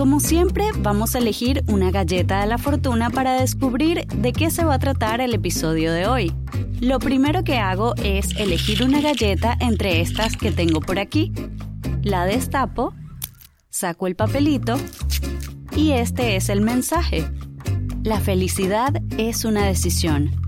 Como siempre, vamos a elegir una galleta de la fortuna para descubrir de qué se va a tratar el episodio de hoy. Lo primero que hago es elegir una galleta entre estas que tengo por aquí. La destapo, saco el papelito y este es el mensaje. La felicidad es una decisión.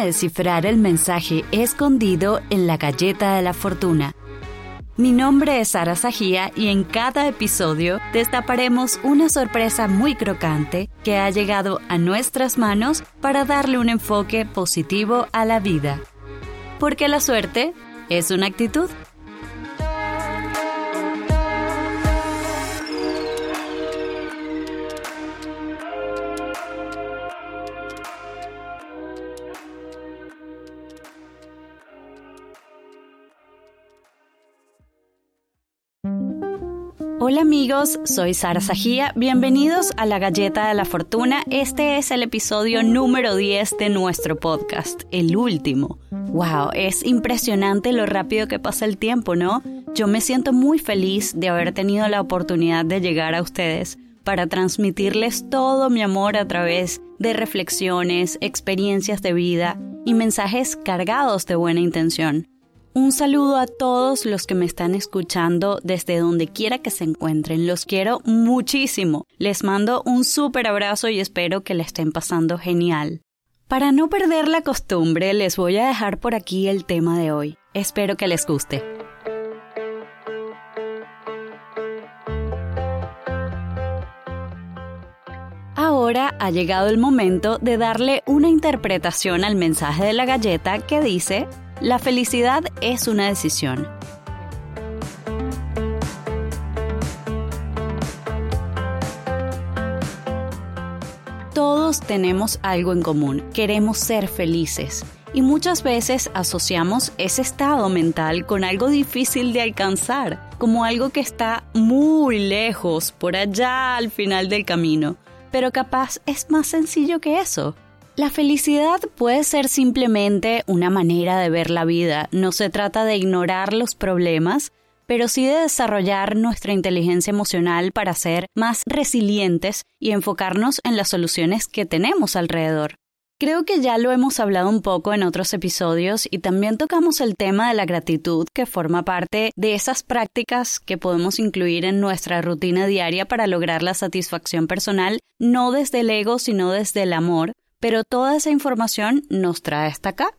A descifrar el mensaje escondido en la galleta de la fortuna. Mi nombre es Sara Sajía y en cada episodio destaparemos una sorpresa muy crocante que ha llegado a nuestras manos para darle un enfoque positivo a la vida. Porque la suerte es una actitud. Hola amigos, soy Sara Sajía, bienvenidos a La Galleta de la Fortuna. Este es el episodio número 10 de nuestro podcast, el último. Wow, es impresionante lo rápido que pasa el tiempo, ¿no? Yo me siento muy feliz de haber tenido la oportunidad de llegar a ustedes para transmitirles todo mi amor a través de reflexiones, experiencias de vida y mensajes cargados de buena intención. Un saludo a todos los que me están escuchando desde donde quiera que se encuentren. Los quiero muchísimo. Les mando un súper abrazo y espero que le estén pasando genial. Para no perder la costumbre, les voy a dejar por aquí el tema de hoy. Espero que les guste. Ahora ha llegado el momento de darle una interpretación al mensaje de la galleta que dice la felicidad es una decisión. Todos tenemos algo en común, queremos ser felices y muchas veces asociamos ese estado mental con algo difícil de alcanzar, como algo que está muy lejos, por allá al final del camino, pero capaz es más sencillo que eso. La felicidad puede ser simplemente una manera de ver la vida. No se trata de ignorar los problemas, pero sí de desarrollar nuestra inteligencia emocional para ser más resilientes y enfocarnos en las soluciones que tenemos alrededor. Creo que ya lo hemos hablado un poco en otros episodios y también tocamos el tema de la gratitud que forma parte de esas prácticas que podemos incluir en nuestra rutina diaria para lograr la satisfacción personal, no desde el ego, sino desde el amor, pero toda esa información nos trae hasta acá.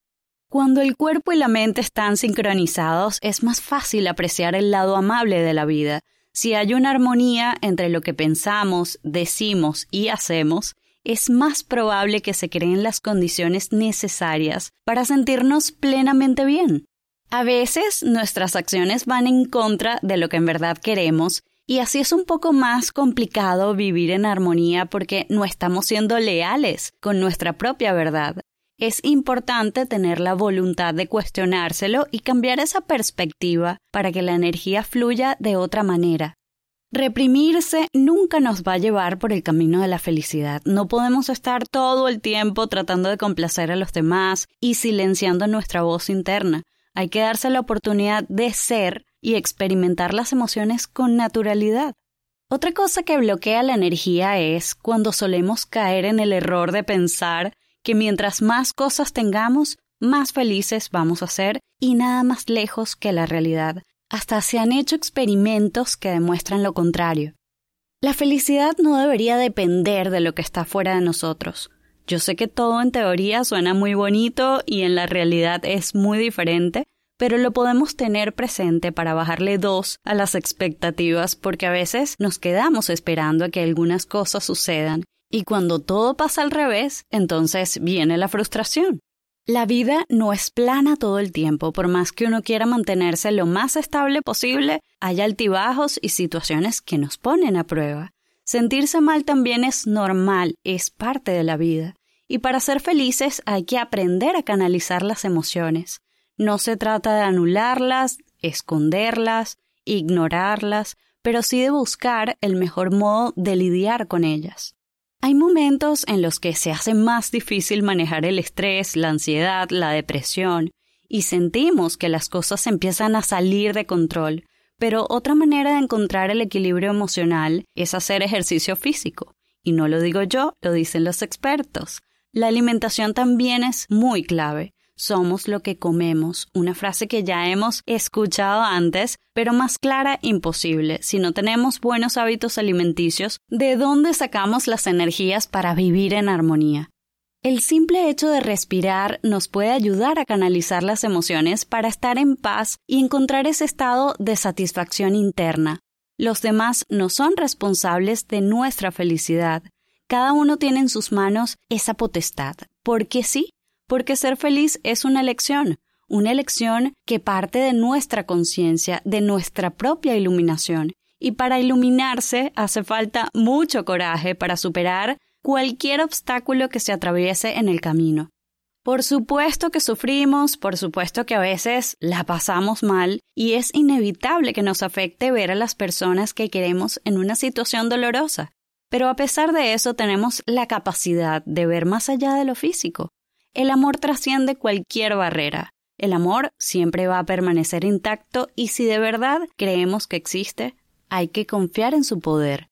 Cuando el cuerpo y la mente están sincronizados, es más fácil apreciar el lado amable de la vida. Si hay una armonía entre lo que pensamos, decimos y hacemos, es más probable que se creen las condiciones necesarias para sentirnos plenamente bien. A veces nuestras acciones van en contra de lo que en verdad queremos y así es un poco más complicado vivir en armonía porque no estamos siendo leales con nuestra propia verdad. Es importante tener la voluntad de cuestionárselo y cambiar esa perspectiva para que la energía fluya de otra manera. Reprimirse nunca nos va a llevar por el camino de la felicidad. No podemos estar todo el tiempo tratando de complacer a los demás y silenciando nuestra voz interna. Hay que darse la oportunidad de ser y experimentar las emociones con naturalidad. Otra cosa que bloquea la energía es cuando solemos caer en el error de pensar que mientras más cosas tengamos, más felices vamos a ser y nada más lejos que la realidad. Hasta se han hecho experimentos que demuestran lo contrario. La felicidad no debería depender de lo que está fuera de nosotros. Yo sé que todo en teoría suena muy bonito y en la realidad es muy diferente, pero lo podemos tener presente para bajarle dos a las expectativas porque a veces nos quedamos esperando a que algunas cosas sucedan y cuando todo pasa al revés, entonces viene la frustración. La vida no es plana todo el tiempo, por más que uno quiera mantenerse lo más estable posible, hay altibajos y situaciones que nos ponen a prueba. Sentirse mal también es normal, es parte de la vida. Y para ser felices hay que aprender a canalizar las emociones. No se trata de anularlas, esconderlas, ignorarlas, pero sí de buscar el mejor modo de lidiar con ellas. Hay momentos en los que se hace más difícil manejar el estrés, la ansiedad, la depresión, y sentimos que las cosas empiezan a salir de control, pero otra manera de encontrar el equilibrio emocional es hacer ejercicio físico. Y no lo digo yo, lo dicen los expertos. La alimentación también es muy clave. Somos lo que comemos, una frase que ya hemos escuchado antes, pero más clara imposible. Si no tenemos buenos hábitos alimenticios, ¿de dónde sacamos las energías para vivir en armonía? El simple hecho de respirar nos puede ayudar a canalizar las emociones para estar en paz y encontrar ese estado de satisfacción interna. Los demás no son responsables de nuestra felicidad. Cada uno tiene en sus manos esa potestad. ¿Por qué sí? Porque ser feliz es una elección, una elección que parte de nuestra conciencia, de nuestra propia iluminación. Y para iluminarse hace falta mucho coraje para superar cualquier obstáculo que se atraviese en el camino. Por supuesto que sufrimos, por supuesto que a veces la pasamos mal y es inevitable que nos afecte ver a las personas que queremos en una situación dolorosa. Pero a pesar de eso tenemos la capacidad de ver más allá de lo físico. El amor trasciende cualquier barrera. El amor siempre va a permanecer intacto y si de verdad creemos que existe, hay que confiar en su poder.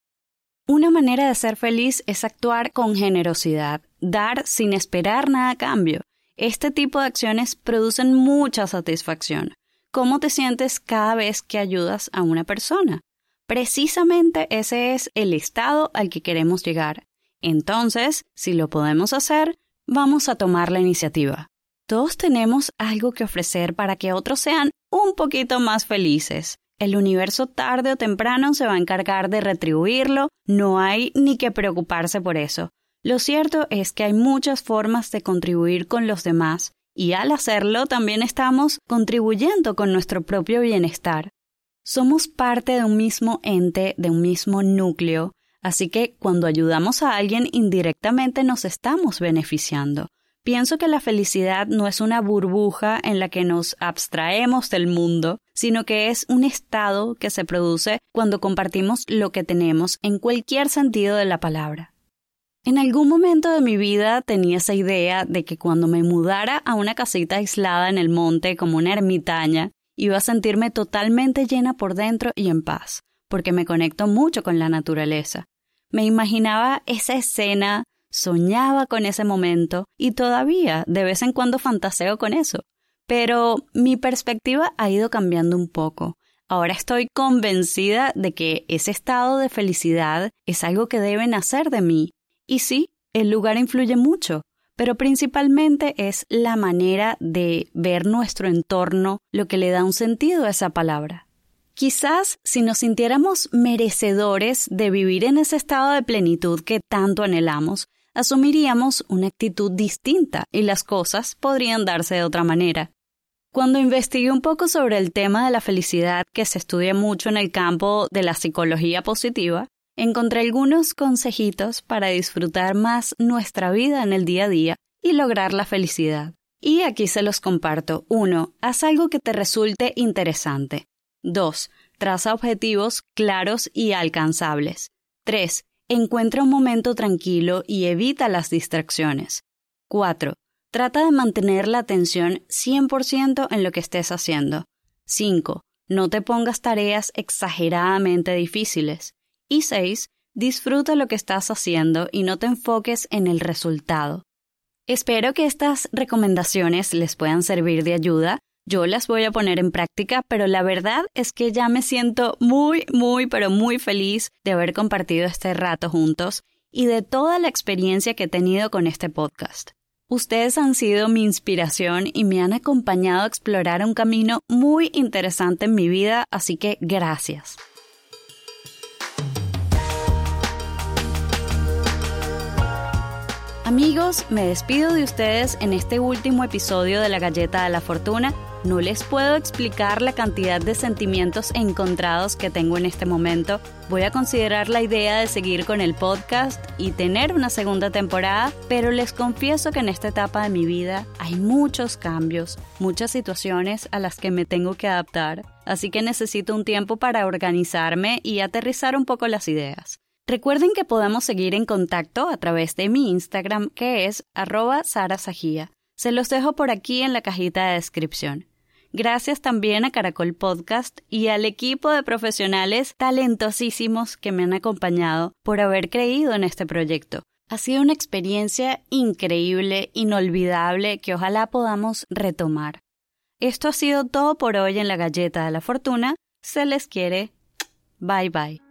Una manera de ser feliz es actuar con generosidad, dar sin esperar nada a cambio. Este tipo de acciones producen mucha satisfacción. ¿Cómo te sientes cada vez que ayudas a una persona? Precisamente ese es el estado al que queremos llegar. Entonces, si lo podemos hacer, vamos a tomar la iniciativa. Todos tenemos algo que ofrecer para que otros sean un poquito más felices. El universo tarde o temprano se va a encargar de retribuirlo, no hay ni que preocuparse por eso. Lo cierto es que hay muchas formas de contribuir con los demás, y al hacerlo también estamos contribuyendo con nuestro propio bienestar. Somos parte de un mismo ente, de un mismo núcleo, así que cuando ayudamos a alguien indirectamente nos estamos beneficiando. Pienso que la felicidad no es una burbuja en la que nos abstraemos del mundo, sino que es un estado que se produce cuando compartimos lo que tenemos en cualquier sentido de la palabra. En algún momento de mi vida tenía esa idea de que cuando me mudara a una casita aislada en el monte como una ermitaña, iba a sentirme totalmente llena por dentro y en paz, porque me conecto mucho con la naturaleza. Me imaginaba esa escena soñaba con ese momento y todavía de vez en cuando fantaseo con eso. Pero mi perspectiva ha ido cambiando un poco. Ahora estoy convencida de que ese estado de felicidad es algo que debe nacer de mí. Y sí, el lugar influye mucho, pero principalmente es la manera de ver nuestro entorno lo que le da un sentido a esa palabra. Quizás si nos sintiéramos merecedores de vivir en ese estado de plenitud que tanto anhelamos, asumiríamos una actitud distinta y las cosas podrían darse de otra manera. Cuando investigué un poco sobre el tema de la felicidad que se estudia mucho en el campo de la psicología positiva, encontré algunos consejitos para disfrutar más nuestra vida en el día a día y lograr la felicidad. Y aquí se los comparto. 1. Haz algo que te resulte interesante. 2. Traza objetivos claros y alcanzables. 3. Encuentra un momento tranquilo y evita las distracciones. 4. Trata de mantener la atención 100% en lo que estés haciendo. 5. No te pongas tareas exageradamente difíciles. Y 6. Disfruta lo que estás haciendo y no te enfoques en el resultado. Espero que estas recomendaciones les puedan servir de ayuda yo las voy a poner en práctica, pero la verdad es que ya me siento muy, muy, pero muy feliz de haber compartido este rato juntos y de toda la experiencia que he tenido con este podcast. Ustedes han sido mi inspiración y me han acompañado a explorar un camino muy interesante en mi vida, así que gracias. Amigos, me despido de ustedes en este último episodio de la Galleta de la Fortuna no les puedo explicar la cantidad de sentimientos encontrados que tengo en este momento. Voy a considerar la idea de seguir con el podcast y tener una segunda temporada, pero les confieso que en esta etapa de mi vida hay muchos cambios, muchas situaciones a las que me tengo que adaptar, así que necesito un tiempo para organizarme y aterrizar un poco las ideas. Recuerden que podemos seguir en contacto a través de mi Instagram que es arroba sarasajía. Se los dejo por aquí en la cajita de descripción. Gracias también a Caracol Podcast y al equipo de profesionales talentosísimos que me han acompañado por haber creído en este proyecto. Ha sido una experiencia increíble, inolvidable, que ojalá podamos retomar. Esto ha sido todo por hoy en la Galleta de la Fortuna. Se les quiere. Bye bye.